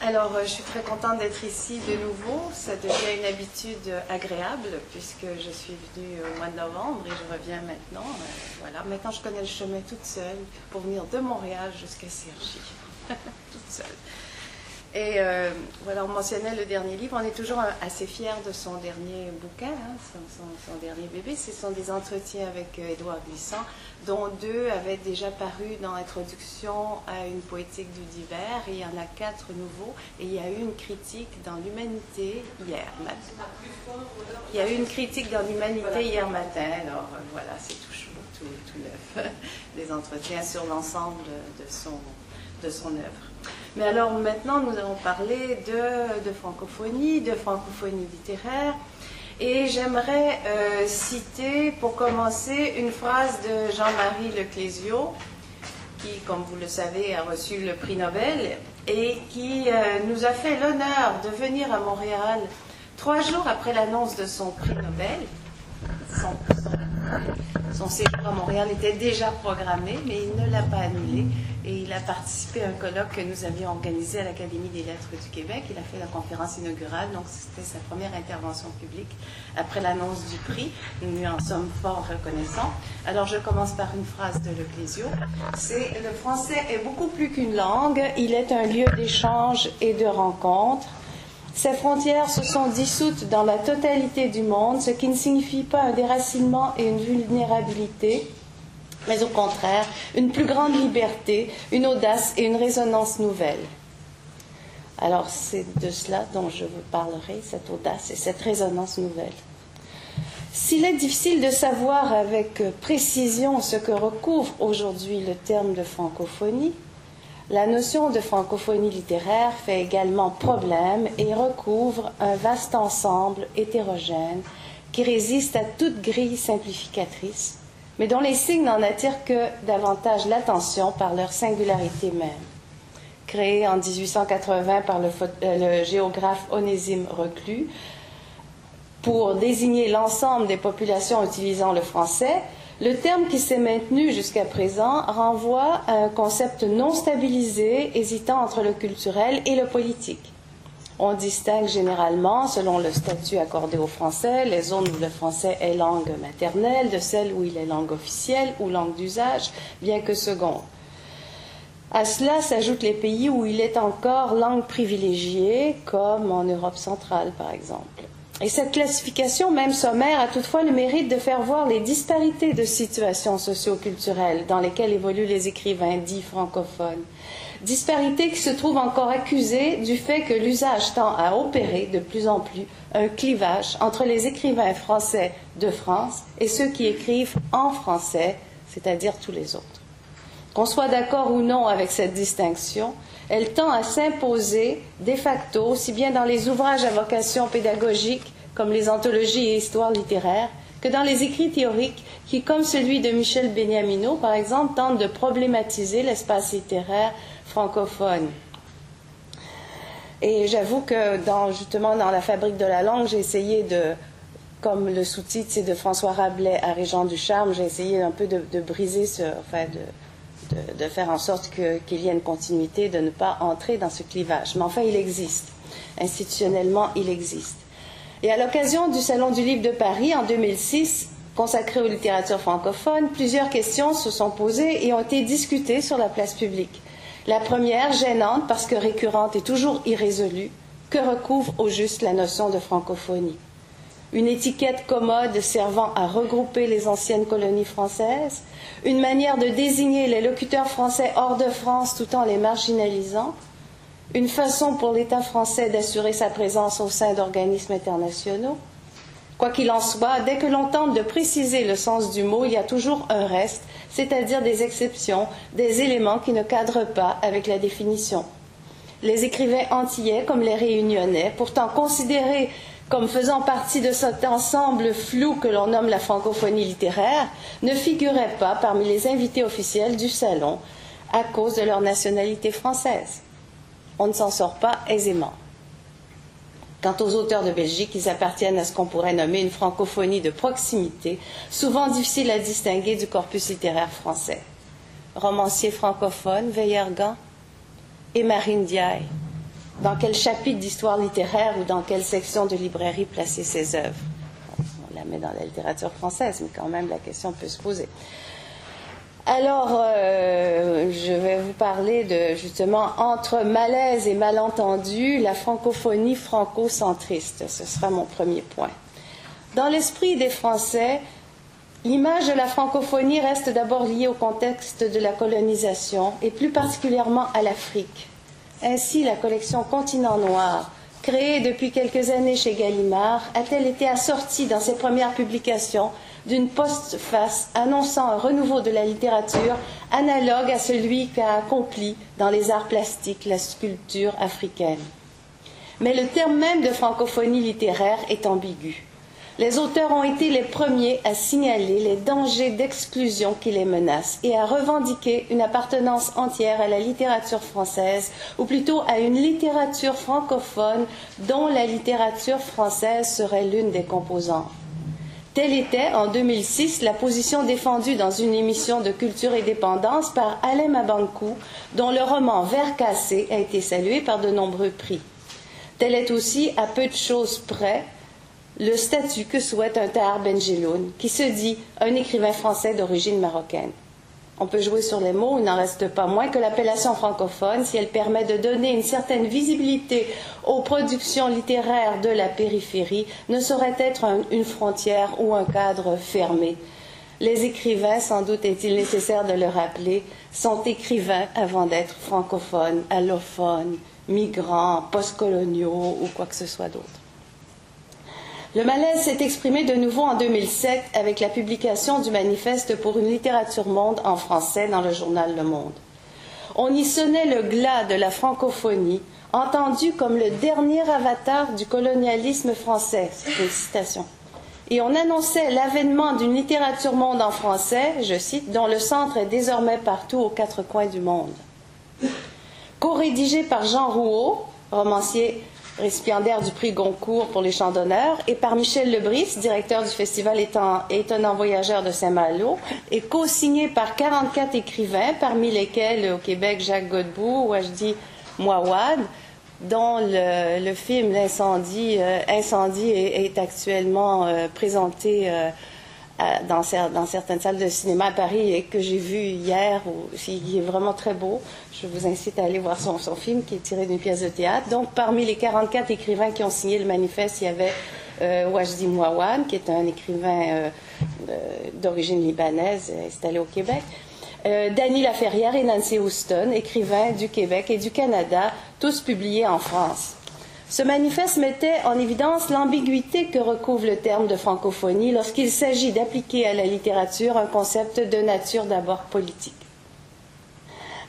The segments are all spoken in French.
Alors, euh, je suis très contente d'être ici de nouveau. Ça devient une habitude agréable puisque je suis venue au mois de novembre et je reviens maintenant. Euh, voilà, maintenant je connais le chemin toute seule pour venir de Montréal jusqu'à Cergy. toute seule. Et euh, voilà, on mentionnait le dernier livre. On est toujours assez fiers de son dernier bouquin, hein, son, dernier bébé. Ce sont des entretiens avec euh, Édouard Glissant, dont deux avaient déjà paru dans l'introduction à une poétique du divers. Et il y en a quatre nouveaux. Et il y a eu une critique dans l'Humanité hier matin. Il y a eu une critique dans l'Humanité hier matin. Alors euh, voilà, c'est tout tout, tout neuf. Des entretiens sur l'ensemble de son, de son œuvre. Mais alors maintenant, nous allons parler de, francophonie, de francophonie littéraire. Et j'aimerais euh, citer, pour commencer, une phrase de Jean-Marie Leclésio, qui, comme vous le savez, a reçu le prix Nobel et qui euh, nous a fait l'honneur de venir à Montréal trois jours après l'annonce de son prix Nobel. Séjour à Montréal était déjà programmé, mais il ne l'a pas annulé. Et il a participé à un colloque que nous avions organisé à l'Académie des lettres du Québec. Il a fait la conférence inaugurale, donc c'était sa première intervention publique après l'annonce du prix. Nous lui en sommes fort reconnaissants. Alors je commence par une phrase de Leclésio. C'est Le français est beaucoup plus qu'une langue, il est un lieu d'échange et de rencontre. Ces frontières se sont dissoutes dans la totalité du monde, ce qui ne signifie pas un déracinement et une vulnérabilité, mais au contraire une plus grande liberté, une audace et une résonance nouvelle. Alors c'est de cela dont je vous parlerai, cette audace et cette résonance nouvelle. S'il est difficile de savoir avec précision ce que recouvre aujourd'hui le terme de francophonie, la notion de francophonie littéraire fait également problème et recouvre un vaste ensemble hétérogène qui résiste à toute grille simplificatrice mais dont les signes n'en attirent que davantage l'attention par leur singularité même. Créé en 1880 par le, euh, le géographe Onésime Reclus, pour désigner l'ensemble des populations utilisant le français, le terme qui s'est maintenu jusqu'à présent renvoie à un concept non stabilisé, hésitant entre le culturel et le politique. On distingue généralement, selon le statut accordé au français, les zones où le français est langue maternelle de celles où il est langue officielle ou langue d'usage, bien que seconde. À cela s'ajoutent les pays où il est encore langue privilégiée, comme en Europe centrale par exemple. Et cette classification, même sommaire, a toutefois le mérite de faire voir les disparités de situations socio-culturelles dans lesquelles évoluent les écrivains dits francophones disparité qui se trouve encore accusée du fait que l'usage tend à opérer de plus en plus un clivage entre les écrivains français de France et ceux qui écrivent en français, c'est-à-dire tous les autres. Qu'on soit d'accord ou non avec cette distinction, elle tend à s'imposer de facto, aussi bien dans les ouvrages à vocation pédagogique comme les anthologies et histoires littéraires, que dans les écrits théoriques qui, comme celui de Michel Beniamino, par exemple, tentent de problématiser l'espace littéraire francophone. Et j'avoue que dans, justement dans la fabrique de la langue, j'ai essayé de, comme le sous-titre c'est de François Rabelais à Régent du Charme, j'ai essayé un peu de, briser ce, enfin de, de, faire en sorte qu'il y ait une continuité, de ne pas entrer dans ce clivage. Mais enfin, il existe. Institutionnellement, il existe. Et à l'occasion du Salon du Livre de Paris en 2006, consacré aux littératures francophones, plusieurs questions se sont posées et ont été discutées sur la place publique. La première, gênante parce que récurrente et toujours irrésolue, que recouvre au juste la notion de francophonie? Une étiquette commode servant à regrouper les anciennes colonies françaises? Une manière de désigner les locuteurs français hors de France tout en les marginalisant? Une façon pour l'État français d'assurer sa présence au sein d'organismes internationaux Quoi qu'il en soit, dès que l'on tente de préciser le sens du mot, il y a toujours un reste, c'est-à-dire des exceptions, des éléments qui ne cadrent pas avec la définition. Les écrivains antillais, comme les réunionnais, pourtant considérés comme faisant partie de cet ensemble flou que l'on nomme la francophonie littéraire, ne figuraient pas parmi les invités officiels du salon à cause de leur nationalité française. On ne s'en sort pas aisément. Quant aux auteurs de Belgique, ils appartiennent à ce qu'on pourrait nommer une francophonie de proximité, souvent difficile à distinguer du corpus littéraire français. Romancier francophone, Veillergan et Marine Diaye. dans quel chapitre d'histoire littéraire ou dans quelle section de librairie placer ses œuvres? On la met dans la littérature française, mais quand même la question peut se poser. Alors, euh, je vais vous parler de justement entre malaise et malentendu, la francophonie franco-centriste. Ce sera mon premier point. Dans l'esprit des Français, l'image de la francophonie reste d'abord liée au contexte de la colonisation et plus particulièrement à l'Afrique. Ainsi, la collection Continent Noir, créée depuis quelques années chez Gallimard, a-t-elle été assortie dans ses premières publications d'une postface annonçant un renouveau de la littérature analogue à celui qu'a accompli dans les arts plastiques la sculpture africaine. Mais le terme même de francophonie littéraire est ambigu. Les auteurs ont été les premiers à signaler les dangers d'exclusion qui les menacent et à revendiquer une appartenance entière à la littérature française, ou plutôt à une littérature francophone dont la littérature française serait l'une des composantes. Telle était, en 2006, la position défendue dans une émission de culture et dépendance par Alain Mabankou, dont le roman Vert cassé a été salué par de nombreux prix. Tel est aussi, à peu de choses près, le statut que souhaite un Tahar Benjeloun, qui se dit un écrivain français d'origine marocaine. On peut jouer sur les mots, il n'en reste pas moins que l'appellation francophone, si elle permet de donner une certaine visibilité aux productions littéraires de la périphérie, ne saurait être une frontière ou un cadre fermé. Les écrivains, sans doute est-il nécessaire de le rappeler, sont écrivains avant d'être francophones, allophones, migrants, postcoloniaux ou quoi que ce soit d'autre. Le malaise s'est exprimé de nouveau en 2007 avec la publication du manifeste pour une littérature monde en français dans le journal Le Monde. On y sonnait le glas de la francophonie, entendu comme le dernier avatar du colonialisme français. Et on annonçait l'avènement d'une littérature monde en français, je cite, dont le centre est désormais partout aux quatre coins du monde. Co-rédigé par Jean Rouault, romancier récipiendaire du prix Goncourt pour les chants d'honneur, et par Michel Lebris, directeur du festival Étonnant Voyageur de Saint-Malo, et co-signé par 44 écrivains, parmi lesquels au Québec Jacques Godbout, Wajdi Mouawad, dont le, film L'incendie euh, Incendie est, actuellement euh, présenté euh, dans, certaines salles de cinéma à Paris et que j'ai vu hier. il est vraiment très beau. Je vous incite à aller voir son, film qui est tiré d'une pièce de théâtre. Donc, parmi les 44 écrivains qui ont signé le manifeste, il y avait euh, Wajdi Mouawan, qui est un écrivain euh, euh, d'origine libanaise installé au Québec. Danny Laferrière et Nancy Houston, écrivains du Québec et du Canada, tous publiés en France. Ce manifeste mettait en évidence l'ambiguïté que recouvre le terme de francophonie lorsqu'il s'agit d'appliquer à la littérature un concept de nature d'abord politique.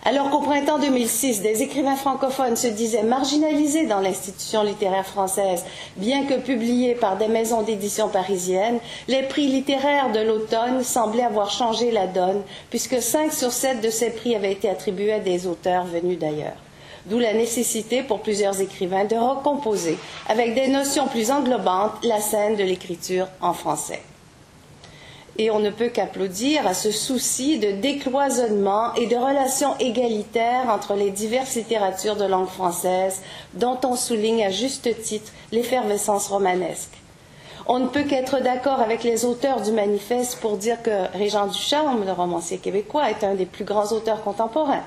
Alors qu'au printemps 2006, des écrivains francophones se disaient marginalisés dans l'institution littéraire française, bien que publiés par des maisons d'édition parisiennes, les prix littéraires de l'automne semblaient avoir changé la donne, puisque cinq sur sept de ces prix avaient été attribués à des auteurs venus d'ailleurs d'où la nécessité pour plusieurs écrivains de recomposer avec des notions plus englobantes la scène de l'écriture en français. Et on ne peut qu'applaudir à ce souci de décloisonnement et de relations égalitaires entre les diverses littératures de langue française, dont on souligne à juste titre l'effervescence romanesque. On ne peut qu'être d'accord avec les auteurs du manifeste pour dire que Régent Ducharme, le romancier québécois, est un des plus grands auteurs contemporains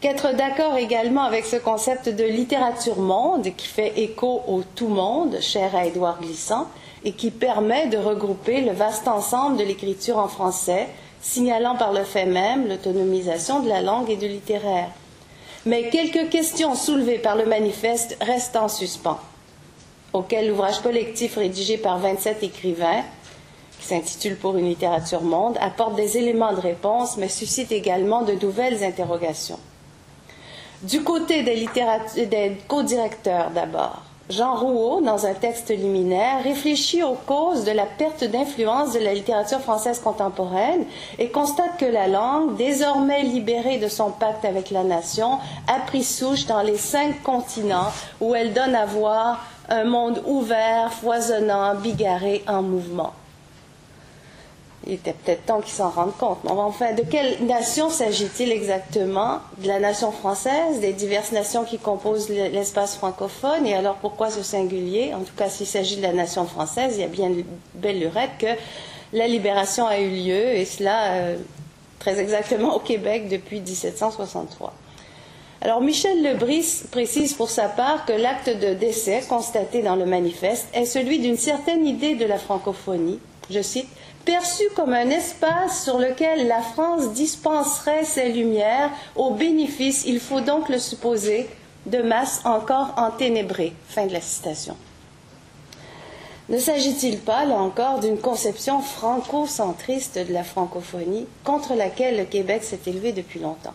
qu'être d'accord également avec ce concept de littérature monde qui fait écho au tout monde, cher à Édouard Glissant, et qui permet de regrouper le vaste ensemble de l'écriture en français, signalant par le fait même l'autonomisation de la langue et du littéraire. Mais quelques questions soulevées par le manifeste restent en suspens, auxquelles l'ouvrage collectif rédigé par 27 écrivains, qui s'intitule Pour une littérature monde, apporte des éléments de réponse, mais suscite également de nouvelles interrogations. Du côté des, des co-directeurs d'abord, Jean Rouault, dans un texte liminaire, réfléchit aux causes de la perte d'influence de la littérature française contemporaine et constate que la langue, désormais libérée de son pacte avec la nation, a pris souche dans les cinq continents où elle donne à voir un monde ouvert, foisonnant, bigarré, en mouvement. Il était peut-être temps qu'ils s'en rendent compte. enfin, de quelle nation s'agit-il exactement? De la nation française, des diverses nations qui composent l'espace francophone, et alors pourquoi ce singulier? En tout cas, s'il s'agit de la nation française, il y a bien belle lurette que la libération a eu lieu, et cela euh, très exactement au Québec depuis 1763. Alors Michel Lebris précise pour sa part que l'acte de décès constaté dans le manifeste est celui d'une certaine idée de la francophonie, je cite, perçu comme un espace sur lequel la France dispenserait ses lumières au bénéfice, il faut donc le supposer, de masse encore enténébrées. Fin de la citation. Ne s'agit-il pas, là encore, d'une conception franco-centriste de la francophonie contre laquelle le Québec s'est élevé depuis longtemps?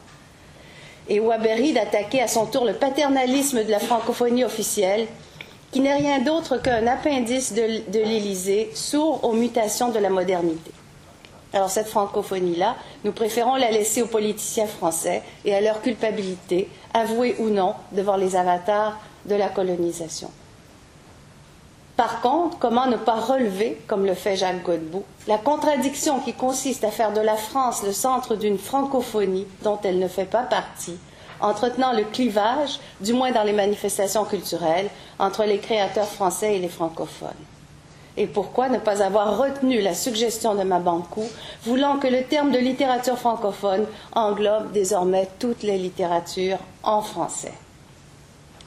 Et Wabery d'attaquer à son tour le paternalisme de la francophonie officielle qui n'est rien d'autre qu'un appendice de, l'Élysée, sourd aux mutations de la modernité. Alors cette francophonie-là, nous préférons la laisser aux politiciens français et à leur culpabilité, avouée ou non, devant les avatars de la colonisation. Par contre, comment ne pas relever, comme le fait Jacques Godbout, la contradiction qui consiste à faire de la France le centre d'une francophonie dont elle ne fait pas partie, entretenant le clivage, du moins dans les manifestations culturelles, entre les créateurs français et les francophones. Et pourquoi ne pas avoir retenu la suggestion de Mabankou, voulant que le terme de littérature francophone englobe désormais toutes les littératures en français?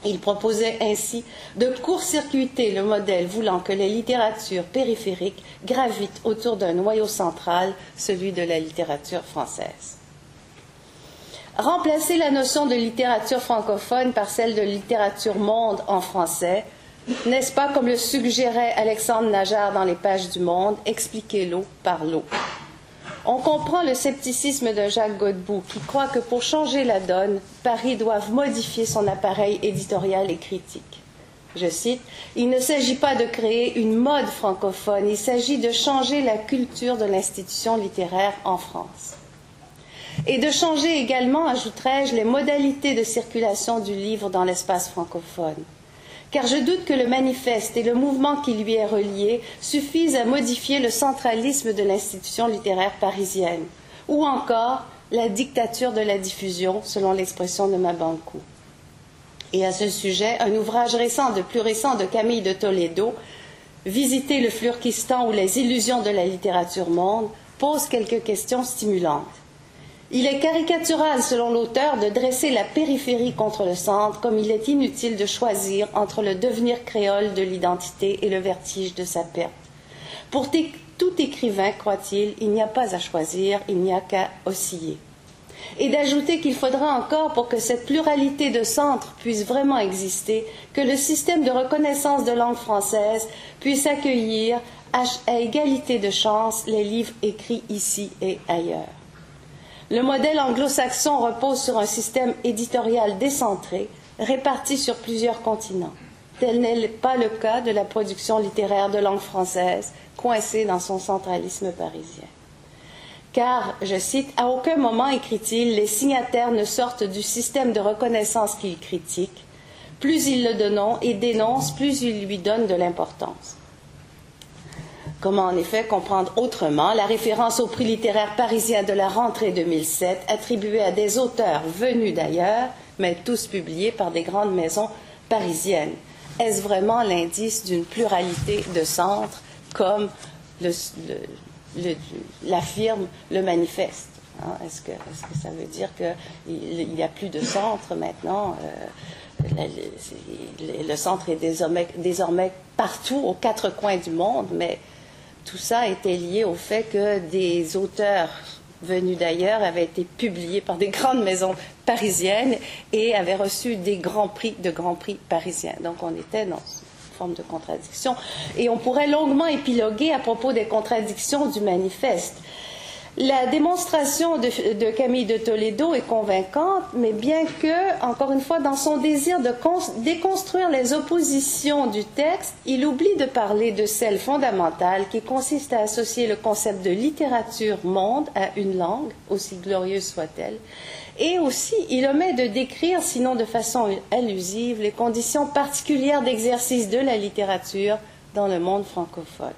Il proposait ainsi de court-circuiter le modèle voulant que les littératures périphériques gravitent autour d'un noyau central, celui de la littérature française. Remplacer la notion de littérature francophone par celle de littérature monde en français, n'est-ce pas comme le suggérait Alexandre Najar dans les pages du Monde, expliquer l'eau par l'eau? On comprend le scepticisme de Jacques Godbout qui croit que pour changer la donne, Paris doit modifier son appareil éditorial et critique. Je cite, Il ne s'agit pas de créer une mode francophone, il s'agit de changer la culture de l'institution littéraire en France et de changer également, ajouterai-je, les modalités de circulation du livre dans l'espace francophone. Car je doute que le manifeste et le mouvement qui lui est relié suffisent à modifier le centralisme de l'institution littéraire parisienne, ou encore la dictature de la diffusion, selon l'expression de Mabankou. Et à ce sujet, un ouvrage récent, de plus récent de Camille de Toledo, Visiter le Flurkistan ou les illusions de la littérature monde, pose quelques questions stimulantes. Il est caricatural, selon l'auteur, de dresser la périphérie contre le centre, comme il est inutile de choisir entre le devenir créole de l'identité et le vertige de sa perte. Pour tout écrivain, croit-il, il n'y a pas à choisir, il n'y a qu'à osciller. Et d'ajouter qu'il faudra encore, pour que cette pluralité de centres puisse vraiment exister, que le système de reconnaissance de langue française puisse accueillir à égalité de chance les livres écrits ici et ailleurs. Le modèle anglo-saxon repose sur un système éditorial décentré, réparti sur plusieurs continents. Tel n'est pas le cas de la production littéraire de langue française, coincée dans son centralisme parisien. Car, je cite, à aucun moment, écrit-il, les signataires ne sortent du système de reconnaissance qu'ils critiquent. Plus ils le donnent et dénoncent, plus ils lui donnent de l'importance. Comment en effet comprendre autrement la référence au prix littéraire parisien de la rentrée 2007 attribué à des auteurs venus d'ailleurs, mais tous publiés par des grandes maisons parisiennes? Est-ce vraiment l'indice d'une pluralité de centres comme l'affirme le, manifeste hein? Est-ce que, ça veut dire qu'il n'y a plus de centres maintenant euh, le, centre est désormais, désormais, partout, aux quatre coins du monde, mais tout ça était lié au fait que des auteurs venus d'ailleurs avaient été publiés par des grandes maisons parisiennes et avaient reçu des grands prix de grands prix parisiens. Donc on était dans une forme de contradiction. Et on pourrait longuement épiloguer à propos des contradictions du manifeste. La démonstration de, Camille de Toledo est convaincante, mais bien que, encore une fois, dans son désir de déconstruire les oppositions du texte, il oublie de parler de celle fondamentale qui consiste à associer le concept de littérature monde à une langue, aussi glorieuse soit-elle, et aussi il omet de décrire, sinon de façon allusive, les conditions particulières d'exercice de la littérature dans le monde francophone.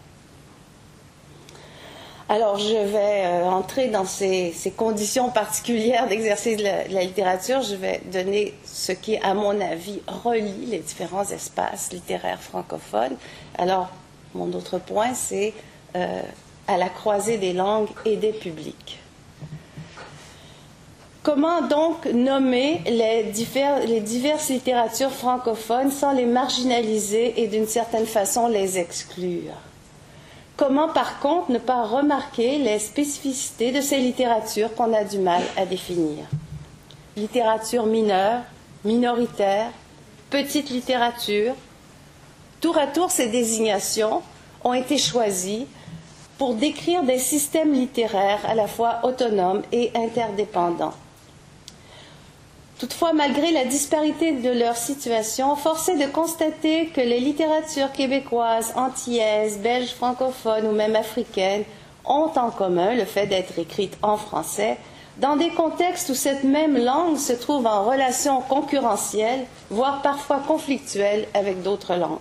Alors, je vais euh, entrer dans ces, conditions particulières d'exercice de, la littérature. Je vais donner ce qui, à mon avis, relie les différents espaces littéraires francophones. Alors, mon autre point, c'est euh, à la croisée des langues et des publics. Comment donc nommer les, les diverses littératures francophones sans les marginaliser et d'une certaine façon les exclure? Comment par contre ne pas remarquer les spécificités de ces littératures qu'on a du mal à définir? Littérature mineure, minoritaire, petite littérature. Tour à tour, ces désignations ont été choisies pour décrire des systèmes littéraires à la fois autonomes et interdépendants. Toutefois, malgré la disparité de leur situation, force est de constater que les littératures québécoises, antillaises, belges, francophones ou même africaines ont en commun le fait d'être écrites en français, dans des contextes où cette même langue se trouve en relation concurrentielle, voire parfois conflictuelle avec d'autres langues.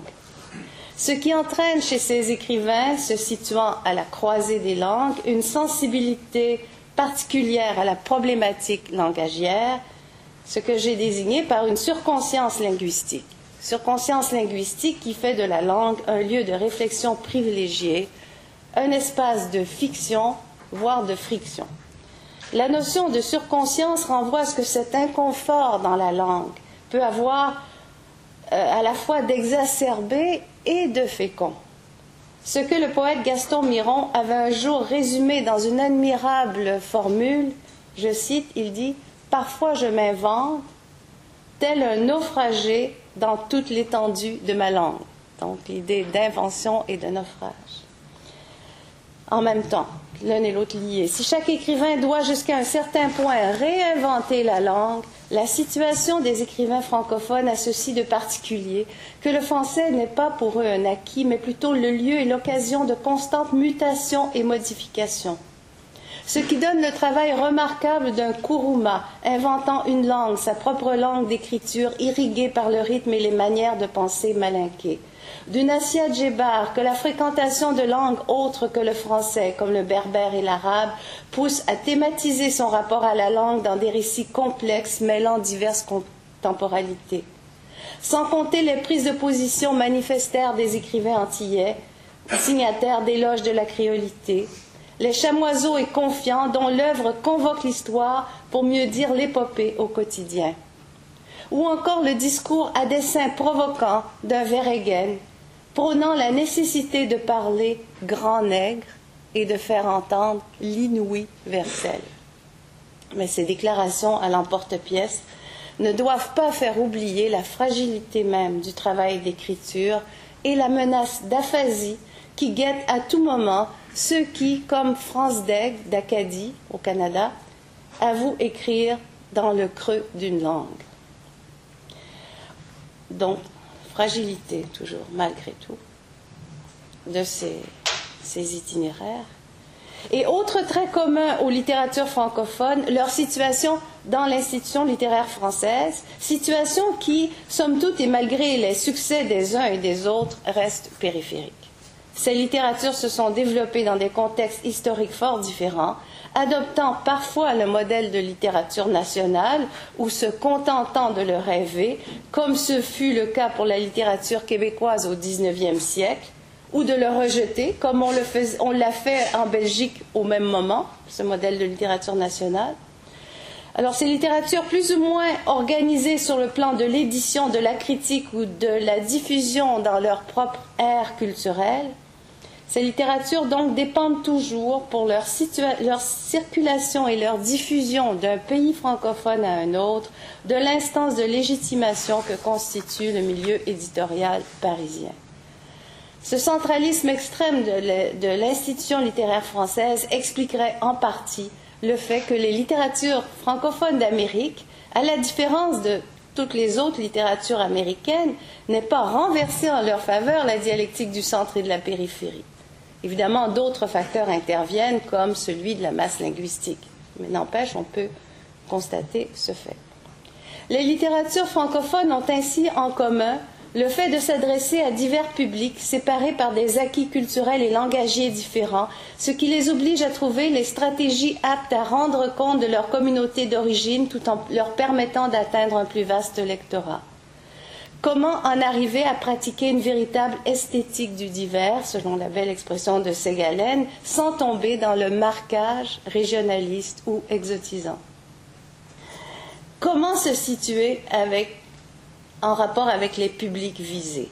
Ce qui entraîne chez ces écrivains se situant à la croisée des langues une sensibilité particulière à la problématique langagière, ce que j'ai désigné par une surconscience linguistique. Surconscience linguistique qui fait de la langue un lieu de réflexion privilégié, un espace de fiction, voire de friction. La notion de surconscience renvoie à ce que cet inconfort dans la langue peut avoir euh, à la fois d'exacerbé et de fécond. Ce que le poète Gaston Miron avait un jour résumé dans une admirable formule, je cite, il dit Parfois je m'invente, tel un naufragé dans toute l'étendue de ma langue. Donc l'idée d'invention et de naufrage. En même temps, l'un et l'autre liés. Si chaque écrivain doit jusqu'à un certain point réinventer la langue, la situation des écrivains francophones a ceci de particulier que le français n'est pas pour eux un acquis, mais plutôt le lieu et l'occasion de constantes mutations et modifications ce qui donne le travail remarquable d'un Kuruma, inventant une langue, sa propre langue d'écriture, irriguée par le rythme et les manières de penser malinquées. D'une Assia Djebar, que la fréquentation de langues autres que le français, comme le berbère et l'arabe, pousse à thématiser son rapport à la langue dans des récits complexes mêlant diverses temporalités. Sans compter les prises de position manifestèrent des écrivains antillais, signataires d'éloges de la créolité, les chamoiseaux et confiants dont l'œuvre convoque l'histoire pour mieux dire l'épopée au quotidien. Ou encore le discours à dessein provoquant d'un Verhaegen, prônant la nécessité de parler grand nègre et de faire entendre l'inouï Vercel. Mais ces déclarations à l'emporte-pièce ne doivent pas faire oublier la fragilité même du travail d'écriture et la menace d'aphasie qui guette à tout moment ceux qui, comme France Degg d'Acadie au Canada, avouent écrire dans le creux d'une langue. Donc, fragilité toujours, malgré tout, de ces, ces itinéraires. Et autre trait commun aux littératures francophones, leur situation dans l'institution littéraire française, situation qui, somme toute et malgré les succès des uns et des autres, reste périphérique. Ces littératures se sont développées dans des contextes historiques fort différents, adoptant parfois le modèle de littérature nationale ou se contentant de le rêver, comme ce fut le cas pour la littérature québécoise au XIXe siècle, ou de le rejeter, comme on l'a fait en Belgique au même moment, ce modèle de littérature nationale. Alors ces littératures plus ou moins organisées sur le plan de l'édition, de la critique ou de la diffusion dans leur propre ère culturelle, ces littératures donc dépendent toujours pour leur, circulation et leur diffusion d'un pays francophone à un autre de l'instance de légitimation que constitue le milieu éditorial parisien. Ce centralisme extrême de l'institution littéraire française expliquerait en partie le fait que les littératures francophones d'Amérique, à la différence de toutes les autres littératures américaines, n'aient pas renversé en leur faveur la dialectique du centre et de la périphérie. Évidemment, d'autres facteurs interviennent, comme celui de la masse linguistique. Mais n'empêche, on peut constater ce fait. Les littératures francophones ont ainsi en commun Le fait de s'adresser à divers publics séparés par des acquis culturels et langagiers différents, ce qui les oblige à trouver les stratégies aptes à rendre compte de leur communauté d'origine tout en leur permettant d'atteindre un plus vaste lectorat. Comment en arriver à pratiquer une véritable esthétique du divers, selon la belle expression de Ségalen, sans tomber dans le marquage régionaliste ou exotisant? Comment se situer en rapport avec les publics visés?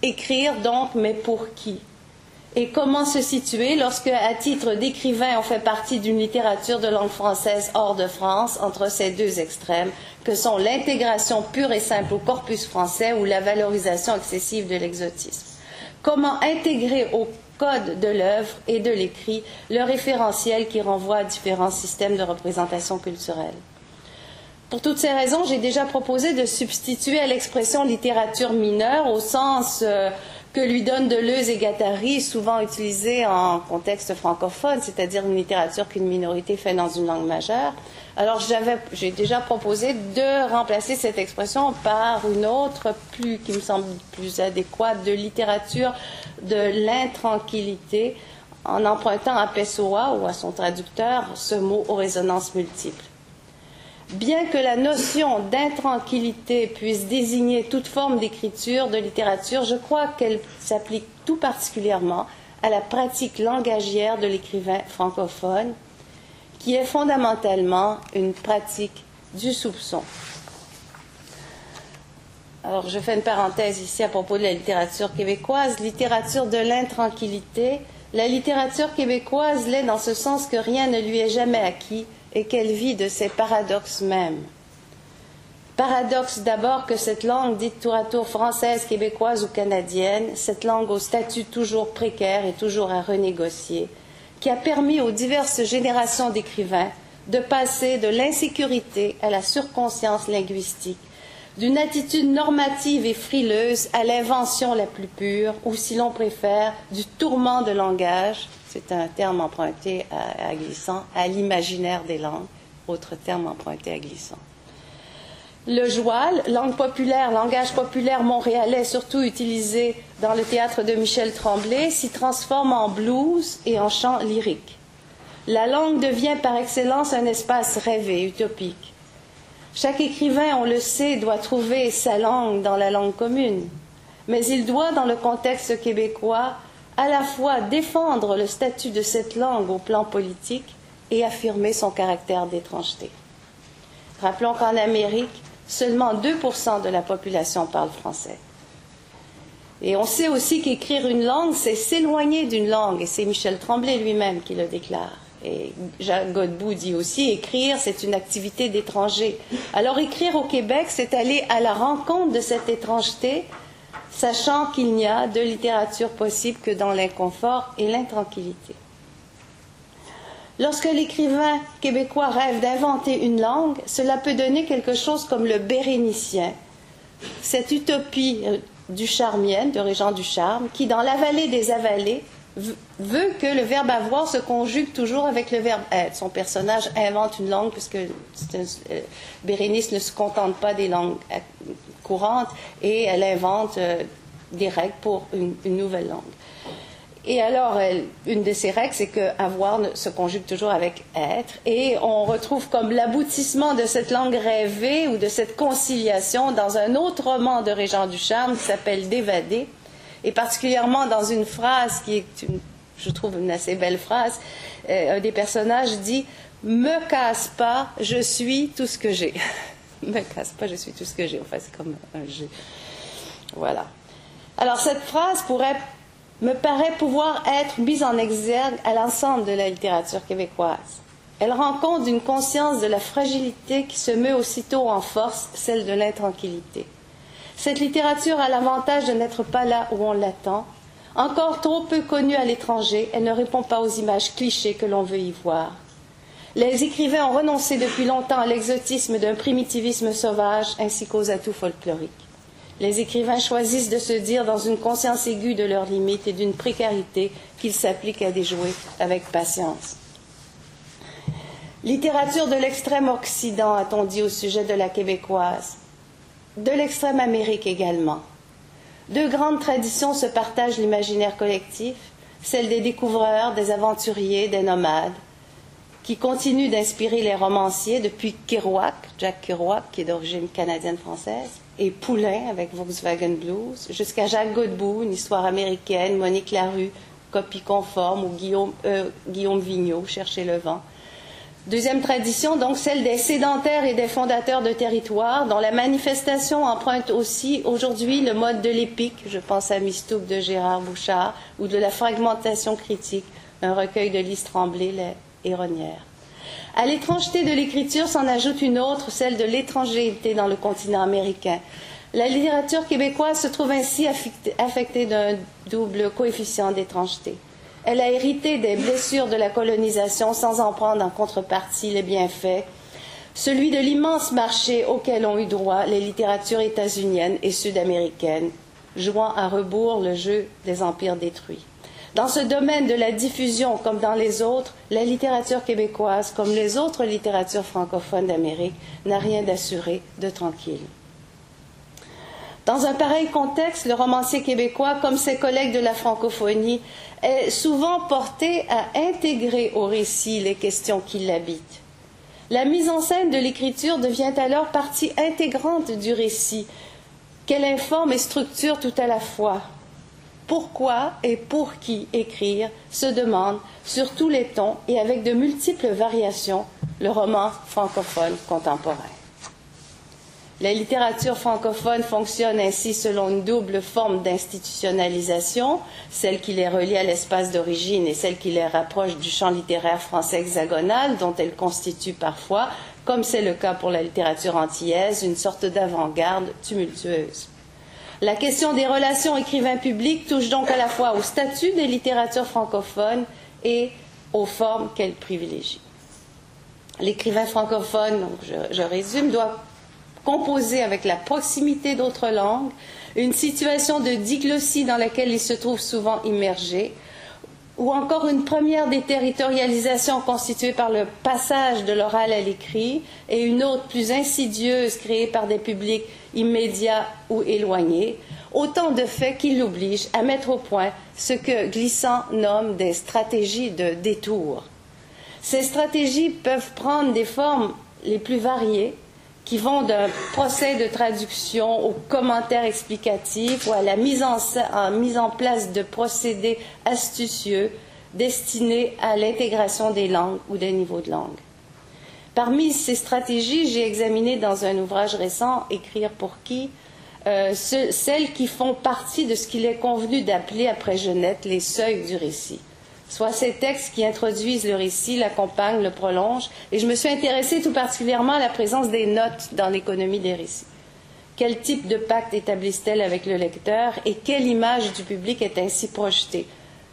Écrire donc, mais pour qui? Et comment se situer lorsque, à titre d'écrivain, on fait partie d'une littérature de langue française hors de France, entre ces deux extrêmes, que sont l'intégration pure et simple au corpus français ou la valorisation excessive de l'exotisme? Comment intégrer au code de l'œuvre et de l'écrit le référentiel qui renvoie à différents systèmes de représentation culturelle? Pour toutes ces raisons, j'ai déjà proposé de substituer à l'expression littérature mineure au sens euh, que lui donne Deleuze et Gattari, souvent utilisé en contexte francophone, c'est-à-dire une littérature qu'une minorité fait dans une langue majeure. Alors j'ai déjà proposé de remplacer cette expression par une autre, plus, qui me semble plus adéquate, de littérature de l'intranquillité, en empruntant à Pessoa ou à son traducteur ce mot aux résonances multiples. Bien que la notion d'intranquillité puisse désigner toute forme d'écriture, de littérature, je crois qu'elle s'applique tout particulièrement à la pratique langagière de l'écrivain francophone, qui est fondamentalement une pratique du soupçon. Alors, je fais une parenthèse ici à propos de la littérature québécoise. Littérature de l'intranquillité. La littérature québécoise l'est dans ce sens que rien ne lui est jamais acquis et qu'elle vit de ses paradoxes mêmes. Paradoxe d'abord que cette langue dite tour à tour française, québécoise ou canadienne, cette langue au statut toujours précaire et toujours à renégocier, qui a permis aux diverses générations d'écrivains de passer de l'insécurité à la surconscience linguistique, d'une attitude normative et frileuse à l'invention la plus pure, ou si l'on préfère, du tourment de langage, c'est un terme emprunté à, Glissant, à l'imaginaire des langues, autre terme emprunté à Glissant. Le joual, langue populaire, langage populaire montréalais, surtout utilisé dans le théâtre de Michel Tremblay, s'y transforme en blues et en chant lyrique. La langue devient par excellence un espace rêvé, utopique. Chaque écrivain, on le sait, doit trouver sa langue dans la langue commune, mais il doit, dans le contexte québécois, à la fois défendre le statut de cette langue au plan politique et affirmer son caractère d'étrangeté. Rappelons qu'en Amérique, seulement 2% de la population parle français. Et on sait aussi qu'écrire une langue, c'est s'éloigner d'une langue, et c'est Michel Tremblay lui-même qui le déclare. Et Jacques Godbout dit aussi, écrire, c'est une activité d'étranger. Alors écrire au Québec, c'est aller à la rencontre de cette étrangeté sachant qu'il n'y a de littérature possible que dans l'inconfort et l'intranquillité. Lorsque l'écrivain québécois rêve d'inventer une langue, cela peut donner quelque chose comme le bérénicien, cette utopie euh, du charmienne, de Régent du Charme, qui, dans la vallée des avalées, veut que le verbe avoir se conjugue toujours avec le verbe être. Son personnage invente une langue puisque euh, Bérénice ne se contente pas des langues euh, courante et elle invente euh, des règles pour une, nouvelle langue. Et alors, une de ces règles, c'est que avoir se conjugue toujours avec être. Et on retrouve comme l'aboutissement de cette langue rêvée ou de cette conciliation dans un autre roman de Régent Ducharme qui s'appelle D'évader. Et particulièrement dans une phrase qui est, je trouve, une assez belle phrase. Euh, un des personnages dit Me casse pas, je suis tout ce que j'ai. me casse pas, je suis tout ce que j'ai. Enfin, c'est comme un jeu. Voilà. Alors, cette phrase pourrait, me paraît pouvoir être mise en exergue à l'ensemble de la littérature québécoise. Elle rend compte d'une conscience de la fragilité qui se meut aussitôt en force, celle de l'intranquillité. Cette littérature a l'avantage de n'être pas là où on l'attend. Encore trop peu connue à l'étranger, elle ne répond pas aux images clichés que l'on veut y voir. Les écrivains ont renoncé depuis longtemps à l'exotisme d'un primitivisme sauvage ainsi qu'aux atouts folkloriques. Les écrivains choisissent de se dire dans une conscience aiguë de leurs limites et d'une précarité qu'ils s'appliquent à déjouer avec patience. Littérature de l'extrême Occident, a-t-on dit au sujet de la québécoise. De l'extrême Amérique également. Deux grandes traditions se partagent l'imaginaire collectif, celle des découvreurs, des aventuriers, des nomades, qui continuent d'inspirer les romanciers depuis Kerouac, Jack Kerouac, qui est d'origine canadienne-française, et Poulain avec Volkswagen Blues, jusqu'à Jacques Godbout, une histoire américaine, Monique Larue, Copie conforme, ou Guillaume, euh, Guillaume Vigneault, Chercher le vent. Deuxième tradition, donc celle des sédentaires et des fondateurs de territoires, dont la manifestation emprunte aussi aujourd'hui le mode de l'épique, je pense à Mistouk de Gérard Bouchard, ou de la fragmentation critique, un recueil de Lise Tremblay, Les À l'étrangeté de l'écriture s'en ajoute une autre, celle de l'étrangeté dans le continent américain. La littérature québécoise se trouve ainsi affectée d'un double coefficient d'étrangeté. Elle a hérité des blessures de la colonisation sans en prendre en contrepartie les bienfaits, celui de l'immense marché auquel ont eu droit les littératures états-uniennes et sud-américaines, jouant à rebours le jeu des empires détruits. Dans ce domaine de la diffusion, comme dans les autres, la littérature québécoise, comme les autres littératures francophones d'Amérique, n'a rien d'assuré de tranquille. Dans un pareil contexte, le romancier québécois, comme ses collègues de la francophonie, est souvent porté à intégrer au récit les questions qui l'habitent. La mise en scène de l'écriture devient alors partie intégrante du récit, qu'elle informe et structure tout à la fois. Pourquoi et pour qui écrire se demande, sur tous les tons et avec de multiples variations, le roman francophone contemporain. La littérature francophone fonctionne ainsi selon une double forme d'institutionnalisation, celle qui les relie à l'espace d'origine et celle qui les rapproche du champ littéraire français hexagonal, dont elle constitue parfois, comme c'est le cas pour la littérature antillaise, une sorte d'avant-garde tumultueuse. La question des relations écrivains-publics touche donc à la fois au statut des littératures francophones et aux formes qu'elles privilégient. L'écrivain francophone, donc je, résume, doit composé avec la proximité d'autres langues, une situation de diglossie dans laquelle il se trouve souvent immergé, ou encore une première déterritorialisation constituée par le passage de l'oral à l'écrit et une autre plus insidieuse créée par des publics immédiats ou éloignés, autant de faits qui l'obligent à mettre au point ce que Glissant nomme des stratégies de détour. Ces stratégies peuvent prendre des formes les plus variées, qui vont d'un procès de traduction au commentaire explicatif ou à la mise en, mise en place de procédés astucieux destinés à l'intégration des langues ou des niveaux de langue. Parmi ces stratégies, j'ai examiné dans un ouvrage récent, Écrire pour qui, euh, celles qui font partie de ce qu'il est convenu d'appeler après Genette les seuils du récit soit ces textes qui introduisent le récit, l'accompagnent, le prolongent. Et je me suis intéressée tout particulièrement à la présence des notes dans l'économie des récits. Quel type de pacte établissent-elles avec le lecteur et quelle image du public est ainsi projetée?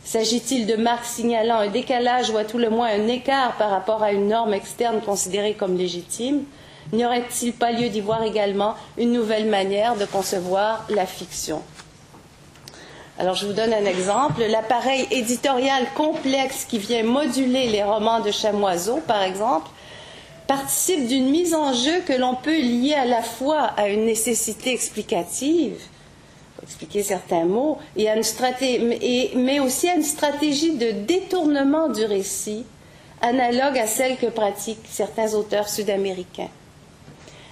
S'agit-il de marques signalant un décalage ou à tout le moins un écart par rapport à une norme externe considérée comme légitime? N'y aurait-il pas lieu d'y voir également une nouvelle manière de concevoir la fiction? Alors je vous donne un exemple. L'appareil éditorial complexe qui vient moduler les romans de Chamoiseau, par exemple, participe d'une mise en jeu que l'on peut lier à la fois à une nécessité explicative, expliquer certains mots, et à une stratégie, mais aussi à une stratégie de détournement du récit, analogue à celle que pratiquent certains auteurs sud-américains.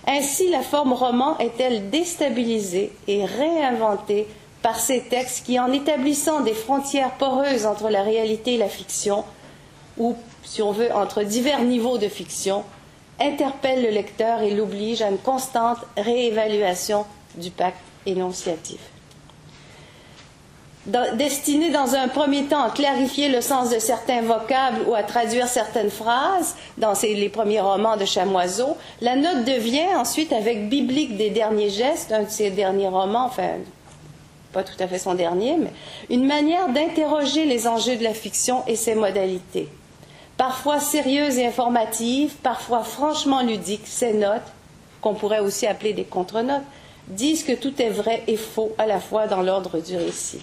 Ainsi, la forme roman est-elle déstabilisée et réinventée par ces textes qui, en établissant des frontières poreuses entre la réalité et la fiction, ou, si on veut, entre divers niveaux de fiction, interpellent le lecteur et l'obligent à une constante réévaluation du pacte énonciatif. destiné dans un premier temps à clarifier le sens de certains vocables ou à traduire certaines phrases dans les premiers romans de Chamoiseau, la note devient ensuite, avec Biblique des derniers gestes, un de ses derniers romans, enfin pas tout à fait son dernier, mais une manière d'interroger les enjeux de la fiction et ses modalités. Parfois sérieuses et informatives, parfois franchement ludiques, ces notes, qu'on pourrait aussi appeler des contre-notes, disent que tout est vrai et faux à la fois dans l'ordre du récit.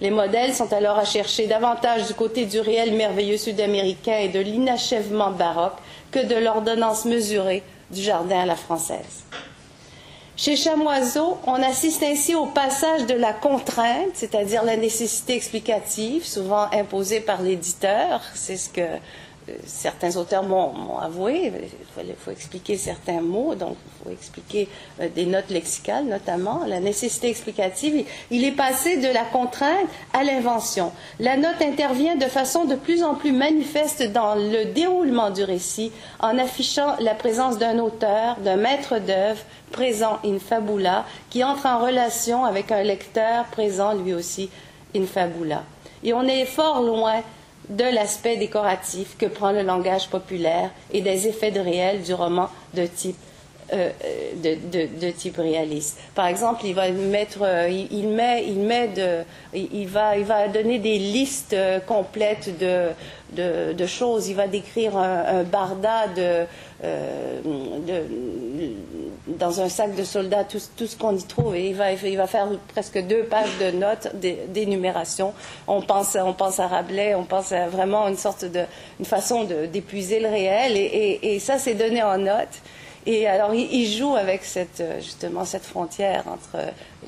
Les modèles sont alors à chercher davantage du côté du réel merveilleux sud-américain et de l'inachèvement baroque que de l'ordonnance mesurée du jardin à la française. Chez Chamoiseau, on assiste ainsi au passage de la contrainte, c'est-à-dire la nécessité explicative, souvent imposée par l'éditeur, c'est ce que certains auteurs m'ont avoué, il faut, expliquer certains mots, donc il faut expliquer euh, des notes lexicales notamment, la nécessité explicative, il est passé de la contrainte à l'invention. La note intervient de façon de plus en plus manifeste dans le déroulement du récit en affichant la présence d'un auteur, d'un maître d'œuvre présent in fabula, qui entre en relation avec un lecteur présent lui aussi in fabula. Et on est fort loin de l'aspect décoratif que prend le langage populaire et des effets de réel du roman de type euh, de, type réaliste. Par exemple, il va mettre, euh, il, met, il met de, il va, il va donner des listes euh, complètes de, de, choses. Il va décrire un, barda de, dans un sac de soldats, tout, ce qu'on y trouve. Et il va, faire presque deux pages de notes, d'énumération. On pense, on pense à Rabelais, on pense à vraiment une sorte de, une façon d'épuiser le réel. Et, ça, c'est donné en notes. Et alors, il, joue avec cette, euh, justement cette frontière entre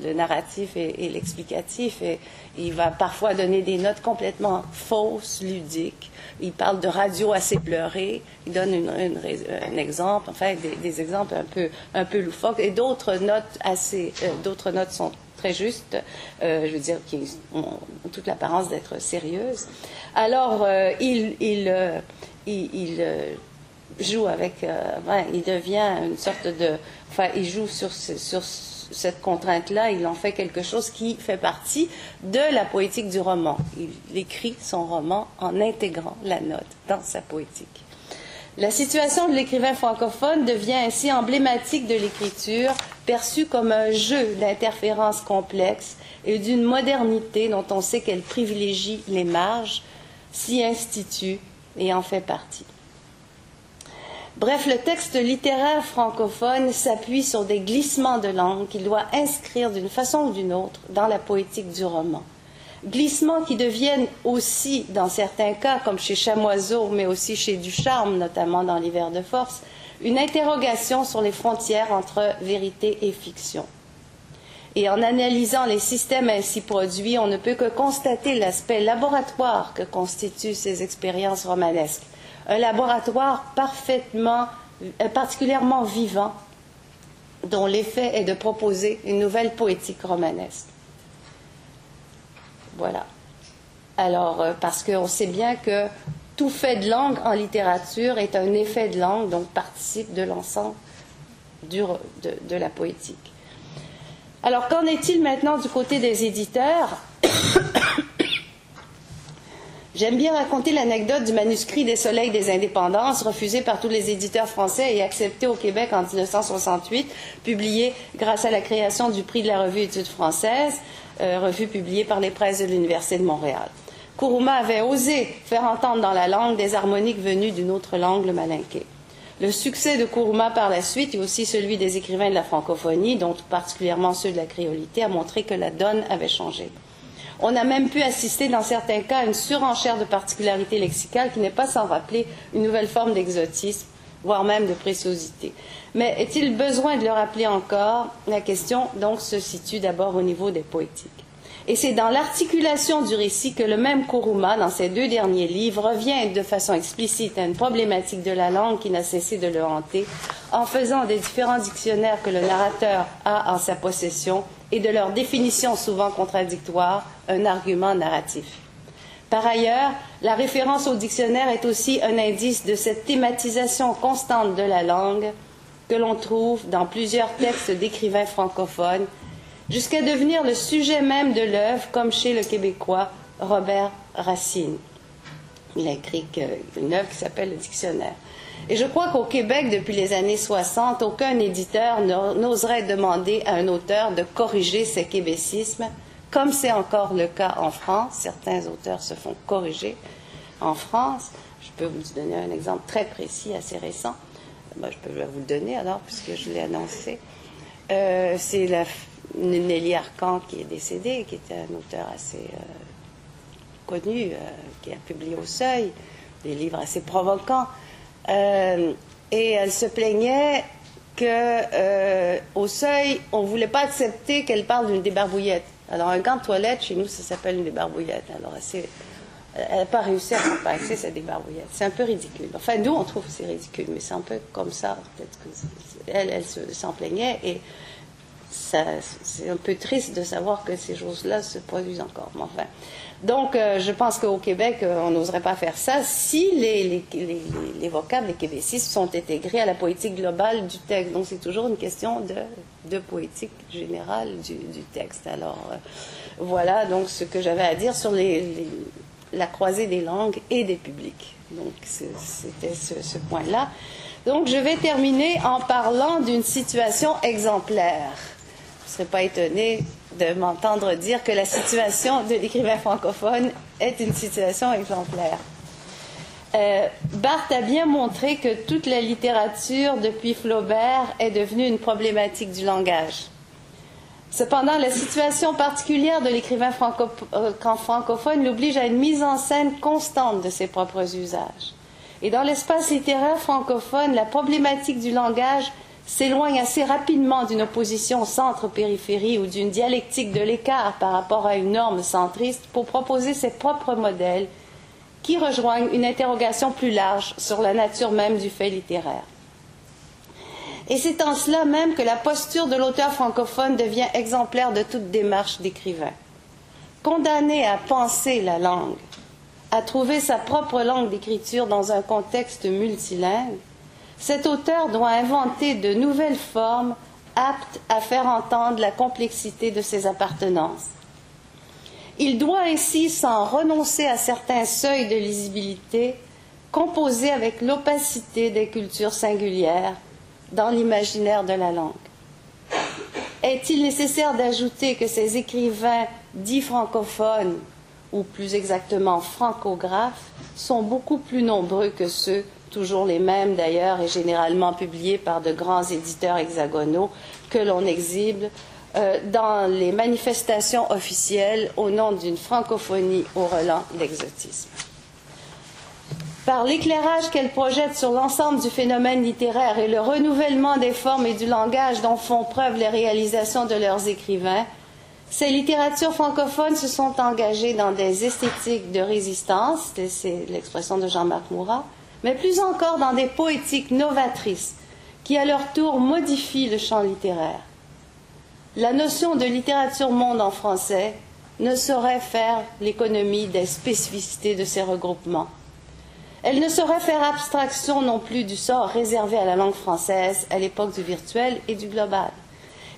le narratif et, l'explicatif. Et il va parfois donner des notes complètement fausses, ludiques. Il parle de radio assez pleurée. Il donne un exemple, enfin, des, exemples un peu, un peu loufoques. Et d'autres notes assez, euh, d'autres notes sont très justes, euh, je veux dire, qui ont, toute l'apparence d'être sérieuses. Alors, il, il, il joue avec, euh, il devient une sorte de, enfin, il joue sur, sur cette contrainte-là, il en fait quelque chose qui fait partie de la poétique du roman. Il écrit son roman en intégrant la note dans sa poétique. La situation de l'écrivain francophone devient ainsi emblématique de l'écriture, perçue comme un jeu d'interférences complexes et d'une modernité dont on sait qu'elle privilégie les marges, s'y institue et en fait partie. Bref, le texte littéraire francophone s'appuie sur des glissements de langue qu'il doit inscrire d'une façon ou d'une autre dans la poétique du roman. Glissements qui deviennent aussi, dans certains cas, comme chez Chamoiseau, mais aussi chez Ducharme, notamment dans l'hiver de force, une interrogation sur les frontières entre vérité et fiction. Et en analysant les systèmes ainsi produits, on ne peut que constater l'aspect laboratoire que constituent ces expériences romanesques un laboratoire parfaitement, euh, particulièrement vivant, dont l'effet est de proposer une nouvelle poétique romanesque. Voilà. Alors, euh, parce qu'on sait bien que tout fait de langue en littérature est un effet de langue, donc participe de l'ensemble de, de la poétique. Alors, qu'en est-il maintenant du côté des éditeurs? J'aime bien raconter l'anecdote du manuscrit des Soleils des Indépendances, refusé par tous les éditeurs français et accepté au Québec en 1968, publié grâce à la création du prix de la revue Études françaises, euh, revue publiée par les presses de l'Université de Montréal. Kourouma avait osé faire entendre dans la langue des harmoniques venues d'une autre langue, le malinqué. Le succès de Kourouma par la suite et aussi celui des écrivains de la francophonie, dont particulièrement ceux de la créolité, a montré que la donne avait changé. On a même pu assister dans certains cas à une surenchère de particularités lexicales qui n'est pas sans rappeler une nouvelle forme d'exotisme, voire même de préciosité. Mais est-il besoin de le rappeler encore? La question donc se situe d'abord au niveau des poétiques. Et c'est dans l'articulation du récit que le même Kuruma, dans ses deux derniers livres, revient de façon explicite à une problématique de la langue qui n'a cessé de le hanter, en faisant des différents dictionnaires que le narrateur a en sa possession et de leur définition souvent contradictoire un argument narratif. Par ailleurs, la référence au dictionnaire est aussi un indice de cette thématisation constante de la langue que l'on trouve dans plusieurs textes d'écrivains francophones, jusqu'à devenir le sujet même de l'œuvre, comme chez le Québécois Robert Racine. Il a écrit une œuvre qui s'appelle le Dictionnaire. Et je crois qu'au Québec, depuis les années 60, aucun éditeur n'oserait demander à un auteur de corriger ses québécismes, comme c'est encore le cas en France. Certains auteurs se font corriger en France. Je peux vous donner un exemple très précis, assez récent. je peux vous le donner alors, puisque je l'ai annoncé. Euh, c'est Nelly Arcan qui est décédée, qui était un auteur assez euh, connu, euh, qui a publié au Seuil des livres assez provoquants. Euh, et elle se plaignait qu'au euh, seuil, on ne voulait pas accepter qu'elle parle d'une débarbouillette. Alors, un gant de toilette, chez nous, ça s'appelle une débarbouillette. Alors, elle n'a pas réussi à passer cette débarbouillette. C'est un peu ridicule. Enfin, nous, on trouve que c'est ridicule, mais c'est un peu comme ça. Peut-être que elle, elle s'en plaignait et c'est un peu triste de savoir que ces choses-là se produisent encore. donc, euh, je pense qu'au Québec, euh, on n'oserait pas faire ça si les, les, vocables, les québécistes sont intégrés à la politique globale du texte. Donc, c'est toujours une question de, poétique générale du, texte. Alors, euh, voilà donc ce que j'avais à dire sur la croisée des langues et des publics. Donc, c'était ce point-là. Donc, je vais terminer en parlant d'une situation exemplaire ne serez pas étonné de m'entendre dire que la situation de l'écrivain francophone est une situation exemplaire. Euh, Barthes a bien montré que toute la littérature depuis Flaubert est devenue une problématique du langage. Cependant, la situation particulière de l'écrivain euh, francophone l'oblige à une mise en scène constante de ses propres usages. Et dans l'espace littéraire francophone, la problématique du langage s'éloigne assez rapidement d'une opposition centre-périphérie ou d'une dialectique de l'écart par rapport à une norme centriste pour proposer ses propres modèles qui rejoignent une interrogation plus large sur la nature même du fait littéraire. Et c'est en cela même que la posture de l'auteur francophone devient exemplaire de toute démarche d'écrivain. Condamné à penser la langue, à trouver sa propre langue d'écriture dans un contexte multilingue, cet auteur doit inventer de nouvelles formes aptes à faire entendre la complexité de ses appartenances. Il doit ainsi, sans renoncer à certains seuils de lisibilité, composer avec l'opacité des cultures singulières dans l'imaginaire de la langue. Est-il nécessaire d'ajouter que ces écrivains dits francophones, ou plus exactement francographes, sont beaucoup plus nombreux que ceux toujours les mêmes d'ailleurs et généralement publiés par de grands éditeurs hexagonaux que l'on exhibe euh, dans les manifestations officielles au nom d'une francophonie au relent d'exotisme. Par l'éclairage qu'elle projette sur l'ensemble du phénomène littéraire et le renouvellement des formes et du langage dont font preuve les réalisations de leurs écrivains, ces littératures francophones se sont engagées dans des esthétiques de résistance, c'est l'expression de Jean-Marc Mourat, mais plus encore dans des poétiques novatrices qui à leur tour modifient le champ littéraire. La notion de littérature monde en français ne saurait faire l'économie des spécificités de ces regroupements. Elle ne saurait faire abstraction non plus du sort réservé à la langue française à l'époque du virtuel et du global.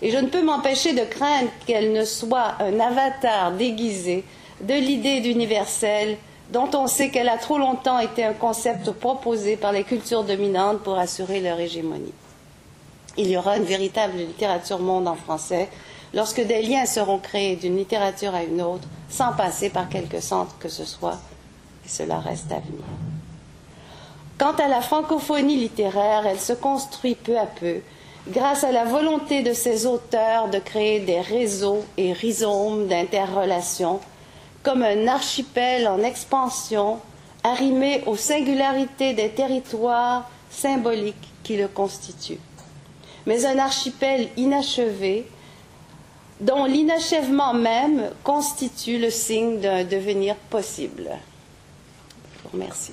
Et je ne peux m'empêcher de craindre qu'elle ne soit un avatar déguisé de l'idée d'universel dont on sait qu'elle a trop longtemps été un concept proposé par les cultures dominantes pour assurer leur hégémonie. Il y aura une véritable littérature monde en français lorsque des liens seront créés d'une littérature à une autre sans passer par quelque centre que ce soit, et cela reste à venir. Quant à la francophonie littéraire, elle se construit peu à peu grâce à la volonté de ses auteurs de créer des réseaux et rhizomes d'interrelations comme un archipel en expansion, arrimé aux singularités des territoires symboliques qui le constituent. Mais un archipel inachevé, dont l'inachèvement même constitue le signe d'un devenir possible. Je vous remercie.